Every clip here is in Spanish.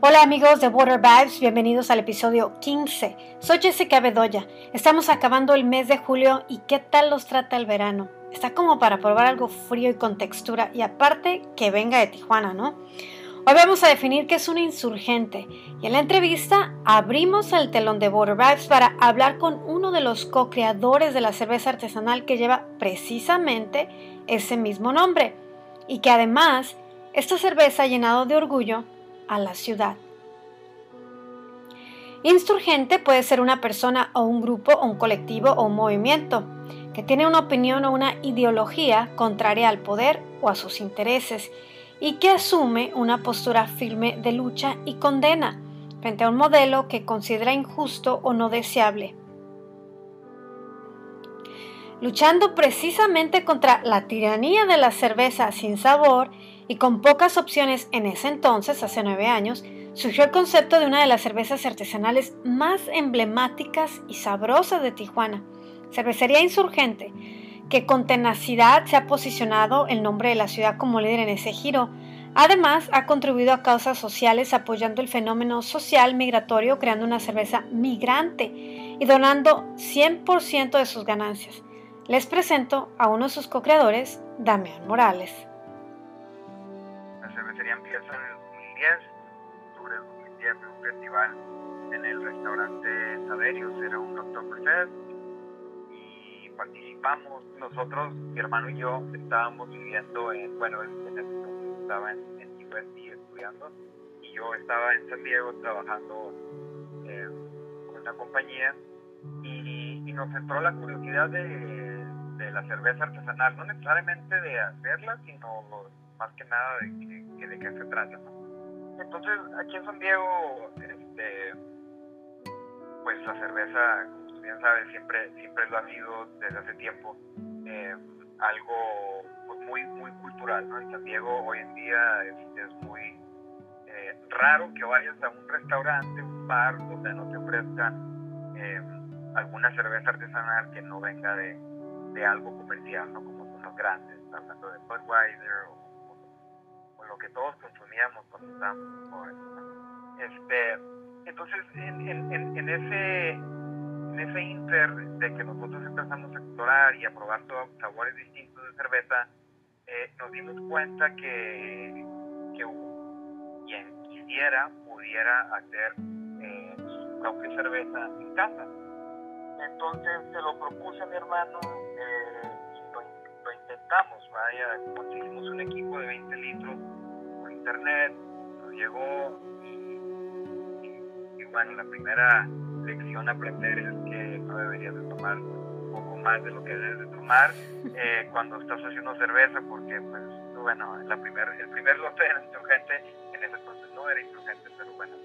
Hola amigos de Water Vibes, bienvenidos al episodio 15. Soy Jessica Bedoya. Estamos acabando el mes de julio y ¿qué tal los trata el verano? Está como para probar algo frío y con textura y aparte que venga de Tijuana, ¿no? Hoy vamos a definir qué es un insurgente y en la entrevista abrimos el telón de Water Vibes para hablar con uno de los co-creadores de la cerveza artesanal que lleva precisamente ese mismo nombre y que además esta cerveza llenado de orgullo a la ciudad. Insurgente puede ser una persona o un grupo o un colectivo o un movimiento que tiene una opinión o una ideología contraria al poder o a sus intereses y que asume una postura firme de lucha y condena frente a un modelo que considera injusto o no deseable. Luchando precisamente contra la tiranía de la cerveza sin sabor y con pocas opciones en ese entonces, hace nueve años, surgió el concepto de una de las cervezas artesanales más emblemáticas y sabrosas de Tijuana, Cervecería Insurgente, que con tenacidad se ha posicionado el nombre de la ciudad como líder en ese giro. Además, ha contribuido a causas sociales apoyando el fenómeno social migratorio, creando una cerveza migrante y donando 100% de sus ganancias. Les presento a uno de sus co-creadores, Damián Morales empieza en el 2010, sobre el 2010 un festival en el restaurante Saberios, era un Oktoberfest y participamos nosotros, mi hermano y yo estábamos viviendo en, bueno, en ese estaba en, en USC estudiando y yo estaba en San Diego trabajando eh, con una compañía y, y, nos entró la curiosidad de, de la cerveza artesanal, no necesariamente de hacerla, sino más que nada de, de qué se trata. Entonces, aquí en San Diego, este, pues la cerveza, como bien sabes, siempre, siempre lo ha sido desde hace tiempo eh, algo pues, muy, muy cultural. En San Diego hoy en día es, muy eh, raro que vayas a un restaurante, un bar, donde no te ofrezcan eh, alguna cerveza artesanal que no venga de, de algo comercial, ¿no? como son los grandes, hablando de Budweiser o lo que todos consumíamos cuando estábamos jóvenes. Este, entonces, en, en, en, ese, en ese inter de que nosotros empezamos a explorar y a probar todos sabores distintos de cerveza, eh, nos dimos cuenta que, que quien quisiera pudiera hacer eh, su propia cerveza en casa. Entonces se lo propuse a mi hermano eh, y lo, lo, intentamos, vaya, conseguimos un equipo de 20 litros internet, nos llegó y, bueno, la primera lección a aprender es que no deberías de tomar un poco más de lo que debes de tomar eh, cuando estás haciendo cerveza porque pues bueno, la primer, el primer lote era insurgente, en ese entonces no era insurgente, pero bueno,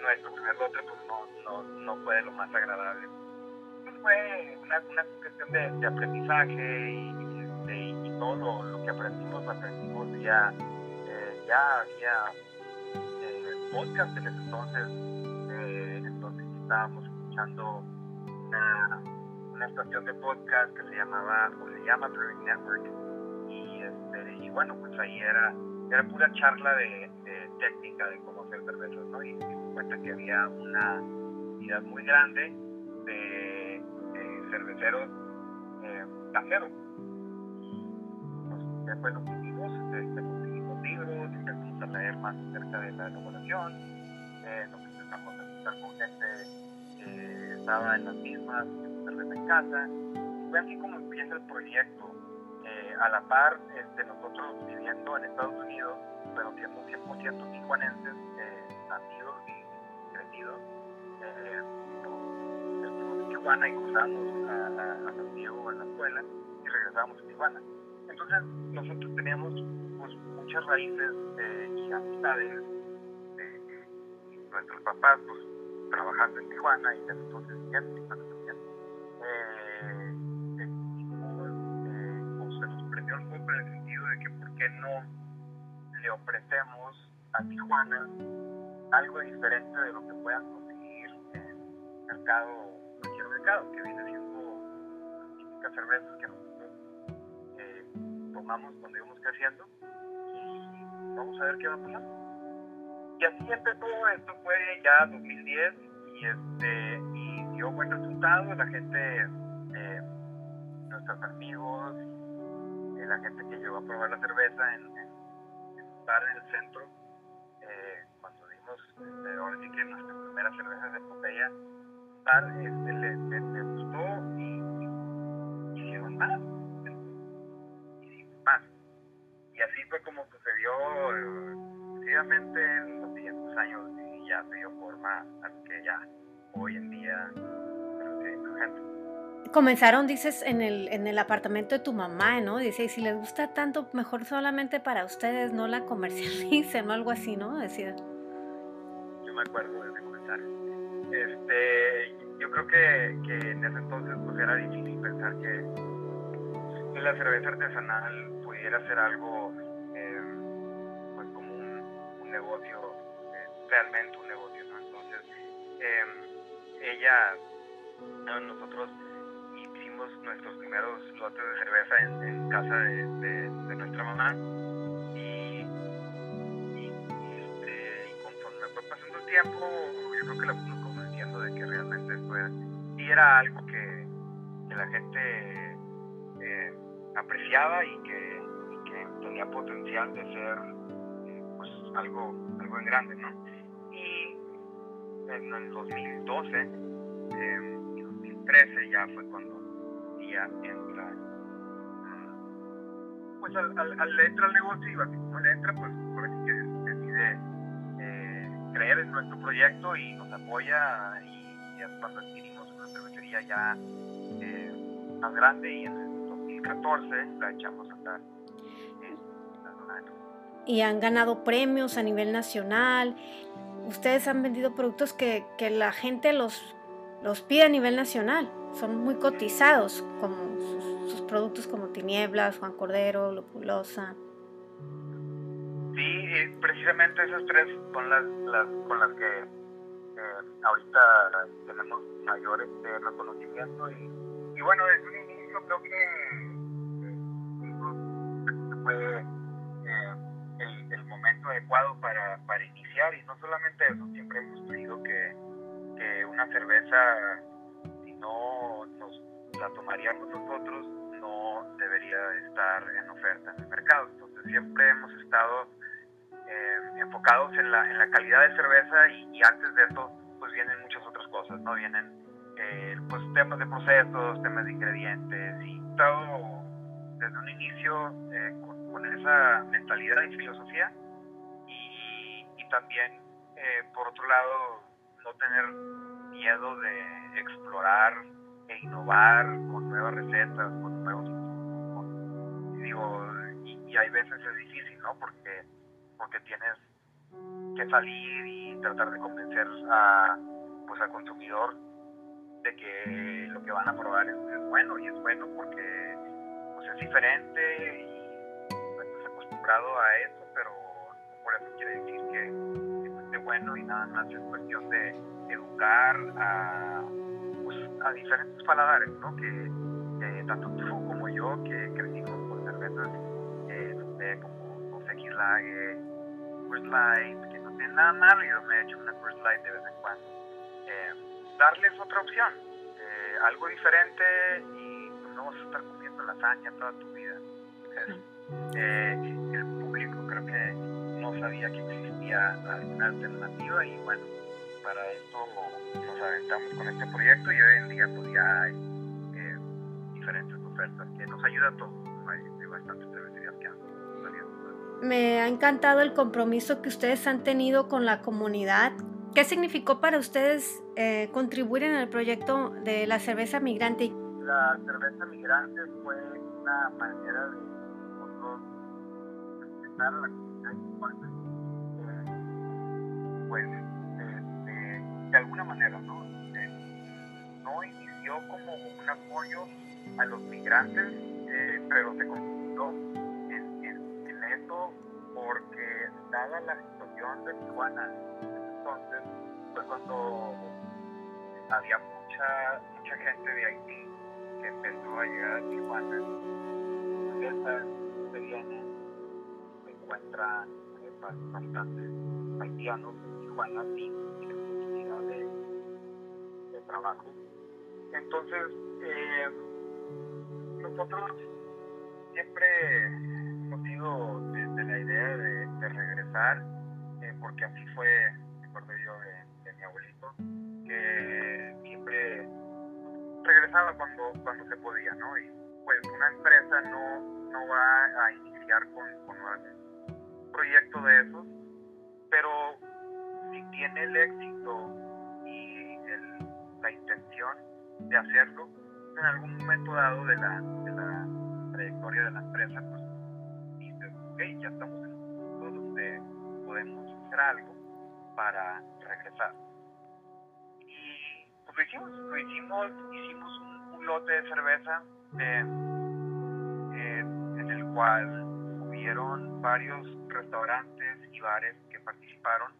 nuestro primer lote pues no, no, no fue lo más agradable. Pues, fue una, una cuestión de, de aprendizaje y, y, todo lo, que aprendimos, lo aprendimos ya ya había eh, podcast en ese entonces, eh, entonces estábamos escuchando una, una, estación de podcast que se llamaba, o se llama Brewing Network, y, este, y bueno, pues ahí era, era pura charla de, técnica de cómo hacer cervezas, ¿no? Y me cuenta que había una unidad muy grande de, cerveceros eh, caseros. Pues, después lo que hicimos, este, a leer más acerca de la elaboración, eh, nos empezamos a estar con gente que estaba en las mismas, en casa, y fue así como empieza el proyecto. Eh, a la par, este, nosotros viviendo en Estados Unidos, pero siendo 100% tijuanenses, eh, nacidos y crecidos, eh, en Tijuana y cruzamos a, a, a San Diego en la escuela y regresamos a Tijuana. Entonces, nosotros teníamos muchas raíces eh, y amistades de, nuestros papás, pues, trabajando en Tijuana y entonces en Tijuana también. Eh, eh, se nos prendió el foco en el sentido de que por qué no le ofrecemos a Tijuana algo diferente de lo que puedan conseguir en mercado, cualquier mercado, que viene siendo las cervezas que nosotros tomamos cuando íbamos creciendo. Vamos a ver qué va pasar. Y así empezó, esto fue ya 2010 y, este, y dio buen resultado, la gente, eh, nuestros amigos, eh, la gente que llegó a probar la cerveza en, estar en el centro, eh, cuando dimos, este, ahora sí que nuestra primera cerveza de botella, estar, este, le, le, gustó y, hicieron más, fue como sucedió efectivamente en los siguientes años y ya se dio forma a que ya hoy en día Comenzaron, dices, en el, en el apartamento de tu mamá, ¿no? Dice, y si les gusta tanto, mejor solamente para ustedes, no la comercialicen o algo así, ¿no? Decía. Yo me acuerdo de ese comentario. Este, yo creo que, que en ese entonces pues era difícil pensar que la cerveza artesanal pudiera ser algo negocio, eh, realmente un negocio, ¿no? Entonces, em, ella, nosotros hicimos nuestros primeros lotes de cerveza en, casa de, nuestra mamá y, este, y, conforme fue pasando el tiempo, yo creo que la fuimos convenciendo de que realmente fue, y era algo que, que la gente eh, apreciaba y que tenía potencial de ser algo, algo en grande, ¿no? Y en el 2012 eh, y 2013 ya fue cuando ella entra, pues al, al, al entra al negocio y cuando le entra, pues por que decide eh, creer en nuestro proyecto y nos apoya y ya cuando adquirimos una cervecería ya eh, más grande y en el 2014 la echamos a andar y han ganado premios a nivel nacional. Ustedes han vendido productos que, que la gente los, los pide a nivel nacional. Son muy cotizados, como sus, productos como Tinieblas, Juan Cordero, Lopulosa. Sí, precisamente esas tres son las, las con las que eh, ahorita tenemos mayor este, reconocimiento. Y, y, bueno, desde un inicio creo que eh, fue adecuado para, para iniciar y no solamente eso, siempre hemos creído que, que una cerveza, si no nos la tomaríamos nosotros, no debería estar en oferta en el mercado. Entonces siempre hemos estado eh, enfocados en la, en la calidad de cerveza y, antes de eso pues vienen muchas otras cosas, ¿no? Vienen eh, pues temas de procesos, temas de ingredientes y todo desde un inicio eh, con, con, esa mentalidad y filosofía también, eh, por otro lado, no tener miedo de explorar e innovar con nuevas recetas, con nuevos... Con, digo, y, hay veces es difícil, ¿no? Porque, porque tienes que salir y tratar de convencer a, pues, al consumidor de que lo que van a probar es, bueno y es bueno porque pues, es diferente y pues, estás acostumbrado a eso, por eso quiere decir que, esté bueno y nada más es cuestión de educar a, pues, a diferentes paladares, ¿no? Que tanto tú como yo, que crecimos con cervezas eh, como José Lager, Coors Light, que no tienen nada malo, yo me he hecho una Coors Light de vez en cuando. Eh, darles otra opción, eh, algo diferente y pues, no vas a estar comiendo lasaña toda tu vida. Eh, el público creo que no sabía que existía alguna alternativa y bueno, para esto nos aventamos con este proyecto y hoy en día pues ya hay eh, diferentes ofertas que nos ayuda a todos. Hay, bastantes cervecerías que han salido. Me ha encantado el compromiso que ustedes han tenido con la comunidad. ¿Qué significó para ustedes eh, contribuir en el proyecto de la cerveza migrante? La cerveza migrante fue una manera de nosotros presentar a la pues este, de alguna manera, ¿no? Eh, no inició como un apoyo a los migrantes, eh, pero se convirtió en, en, eso porque dada la situación de Tijuana, entonces fue cuando había mucha, mucha gente de Haití que empezó a llegar a Tijuana, se vienen, se encuentran bastante haitianos Tijuana sin, posibilidad de, trabajo. Entonces, eh, nosotros siempre hemos sido desde la idea de, regresar, eh, porque así fue, recuerdo yo, de, mi abuelito, que siempre regresaba cuando, cuando se podía, ¿no? Y pues una empresa no, no va a iniciar con, con un proyecto de esos, pero si tiene el éxito y la intención de hacerlo, en algún momento dado de la, de la trayectoria de la empresa, pues dices, ok, ya estamos en un punto donde podemos hacer algo para regresar. Y pues lo hicimos, lo hicimos, hicimos un, lote de cerveza eh, eh, en el cual hubieron varios restaurantes y bares que participaron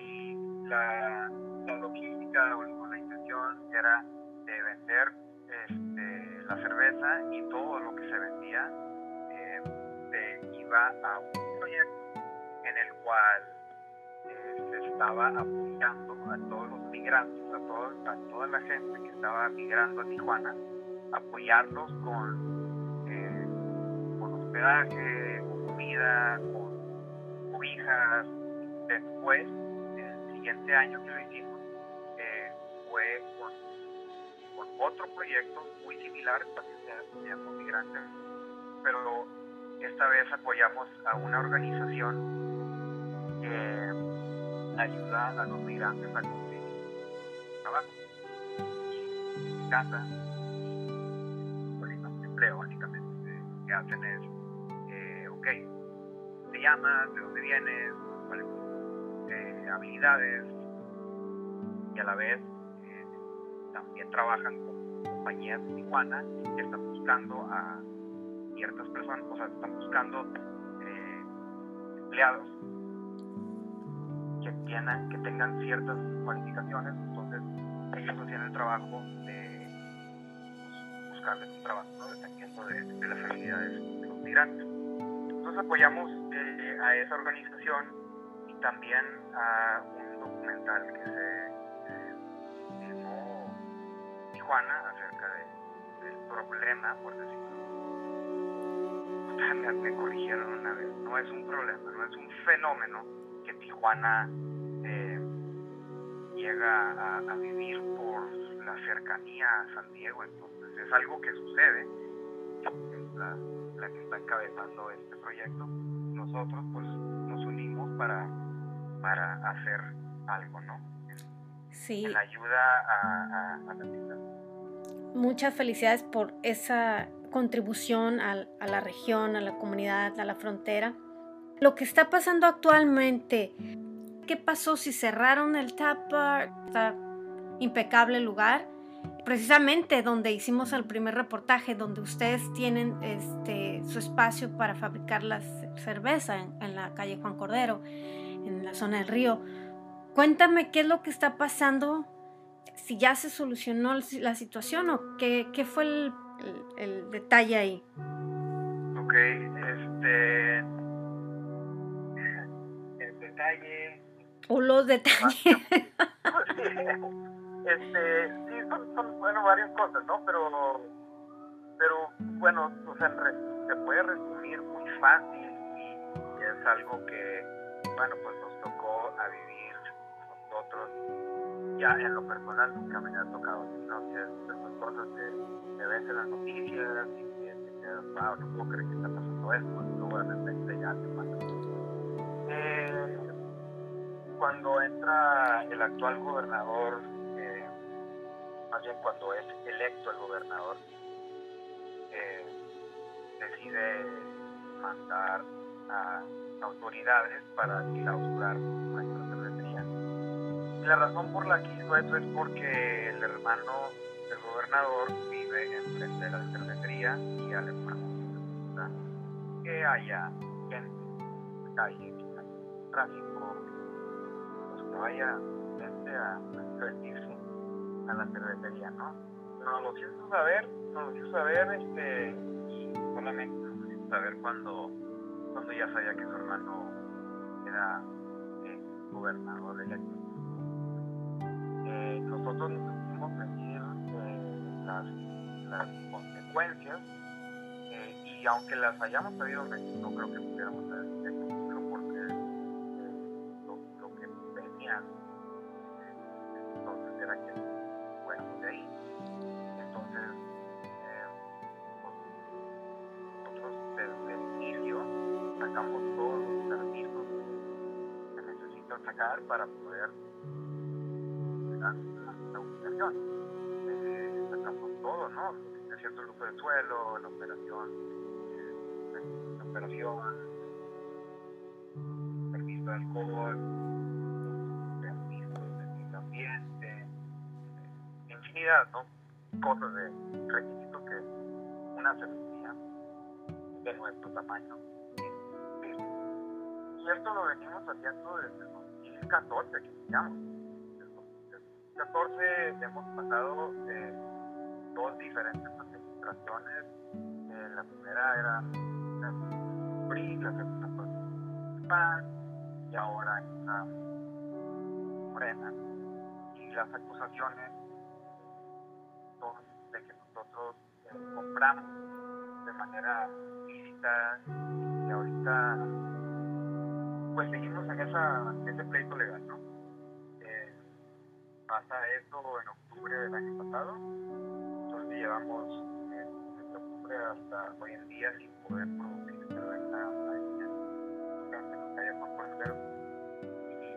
y la, logística o la intención era de vender este, la cerveza y todo lo que se vendía eh, iba a un proyecto en el cual eh, se estaba apoyando a todos los migrantes, a, todo, a toda la gente que estaba migrando a Tijuana, apoyarlos con, eh, con hospedaje, con comida, con cobijas. Después, siguiente año que lo hicimos, fue con otro proyecto muy similar, llama Migrantes, pero esta vez apoyamos a una organización que ayuda a los migrantes a conseguir trabajo, casa, empleo únicamente. Lo que hacen es, eh, ok, te llamas, de dónde vienes, eh, habilidades, y a la vez también trabajan con compañías Tijuana que están buscando a ciertas personas, o sea, están buscando eh, empleados que, tienen, que tengan ciertas cualificaciones, entonces ellos hacían el trabajo de pues, buscarles un trabajo, ¿no? dependiendo de, las habilidades de los migrantes. Entonces apoyamos eh, a esa organización también a un documental que se acerca del problema, por decirlo. Ustedes me, corrigieron una vez, no es un problema, no es un fenómeno que Tijuana eh, llega a, vivir por la cercanía a San Diego, entonces es algo que sucede, la, la que está encabezando este proyecto, nosotros pues nos unimos para, para hacer algo, ¿no? Sí. En ayuda a, a, a la ciudad muchas felicidades por esa contribución a, la región, a la comunidad, a la frontera. Lo que está pasando actualmente, ¿qué pasó si cerraron el tap bar? Está impecable lugar, precisamente donde hicimos el primer reportaje, donde ustedes tienen este, su espacio para fabricar la cerveza en, en la calle Juan Cordero, en la zona del río. Cuéntame qué es lo que está pasando si ya se solucionó la situación o qué, qué fue el, el, detalle ahí. Ok, este. El detalle. O los detalles. este, sí, son, bueno, varias cosas, ¿no? Pero, pero bueno, o sea, se puede resumir muy fácil y es algo que, bueno, pues nos tocó a vivir nosotros ya en lo personal nunca me ha tocado, sino que es esas cosas que, que ves en las noticias y que te quedas, wow, no puedo creer que está pasando esto, y luego de repente ya te pasa. Eh, cuando entra el actual gobernador, eh, más bien cuando es electo el gobernador, eh, decide mandar a autoridades para clausurar nuestra cervecería la razón por la que hizo eso es porque el hermano del gobernador vive enfrente de la cervecería y al hermano que haya gente calle, tráfico, pues que vaya gente a divertirse a la cervecería, ¿no? Nos lo hizo saber, nos lo hizo saber, este, solamente lo hizo saber cuando, cuando ya sabía que su hermano era gobernador electo. Eh, nosotros nos medir eh, las, consecuencias eh, y aunque las hayamos México, no creo que pudiéramos haber hecho porque eh, lo, lo, que venían entonces era que, sacar para poder la, la, ubicación. Eh, sacamos todo, ¿no? Es cierto el uso del suelo, la operación, eh, la operación, permiso de alcohol, permiso de medio ambiente, infinidad, ¿no? Cosas de requisitos que una cervecería de nuestro tamaño y esto lo venimos haciendo desde el 2014 que iniciamos. Desde el 2014 hemos pasado eh, dos diferentes administraciones. Eh, la primera era la PRI, la segunda fue el PAN y ahora está Morena. Y las acusaciones son de que nosotros eh, compramos de manera ilícita y ahorita pues seguimos en esa, ese pleito legal, ¿no? Eh, pasa eso en octubre del año pasado, entonces llevamos eh, desde octubre hasta hoy en día sin poder producir en la calle Juan Porcero. Y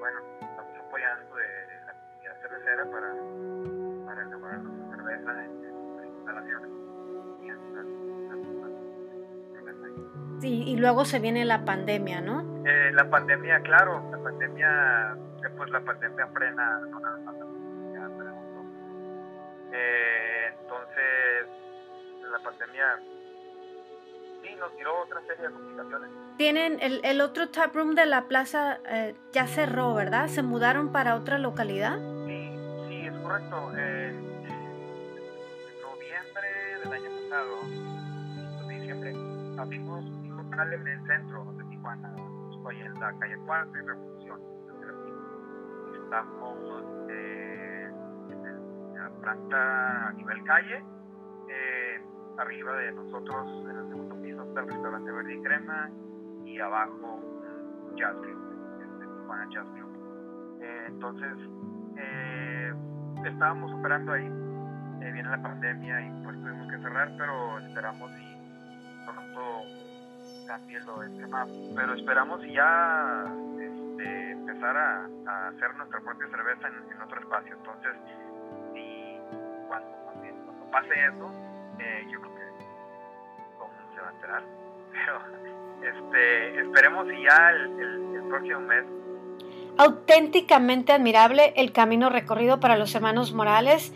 bueno, estamos apoyando de la comunidad cervecera para, para elaborar nuestra cerveza en, en las instalaciones. Sí, y luego se viene la pandemia, ¿no? Eh, la pandemia, claro, la pandemia, pues la pandemia frena, más la pandemia, eh, entonces, la pandemia sí nos tiró otra serie de complicaciones. Tienen el, el otro taproom de la plaza eh, ya cerró, ¿verdad? ¿Se mudaron para otra localidad? Sí, sí, es correcto. Eh, en noviembre del año pasado, diciembre, abrimos en el centro de Tijuana. Estoy en la calle 4 y Revolución. Estamos eh, en, la planta a nivel calle. Eh, arriba de nosotros, en el segundo piso, está el restaurante Verde y Crema. Y abajo, un Jazz Club, este Tijuana Jazz Club. Eh, entonces, estábamos operando ahí. viene la pandemia y pues tuvimos que cerrar, pero esperamos y pronto cambie lo del tema, pero esperamos ya este, empezar a, hacer nuestra propia cerveza en, otro espacio. Entonces, si cuando, pase eso, eh, yo creo que todo el se va a enterar. Pero este, esperemos y ya el, el, el próximo mes auténticamente admirable el camino recorrido para los hermanos Morales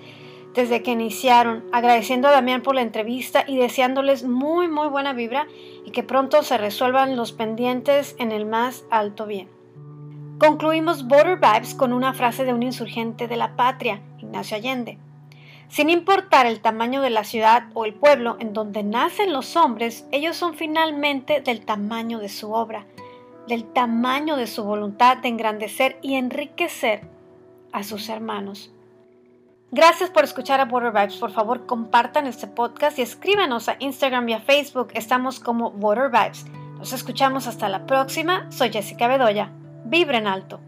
desde que iniciaron, agradeciendo a Damián por la entrevista y deseándoles muy muy buena vibra y que pronto se resuelvan los pendientes en el más alto bien. Concluimos Border Vibes con una frase de un insurgente de la patria, Ignacio Allende. Sin importar el tamaño de la ciudad o el pueblo en donde nacen los hombres, ellos son finalmente del tamaño de su obra, del tamaño de su voluntad de engrandecer y enriquecer a sus hermanos. Gracias por escuchar a Border Vibes. Por favor, compartan este podcast y escríbanos a Instagram y a Facebook. Estamos como Border Vibes. Nos escuchamos hasta la próxima. Soy Jessica Bedoya. Vibren alto.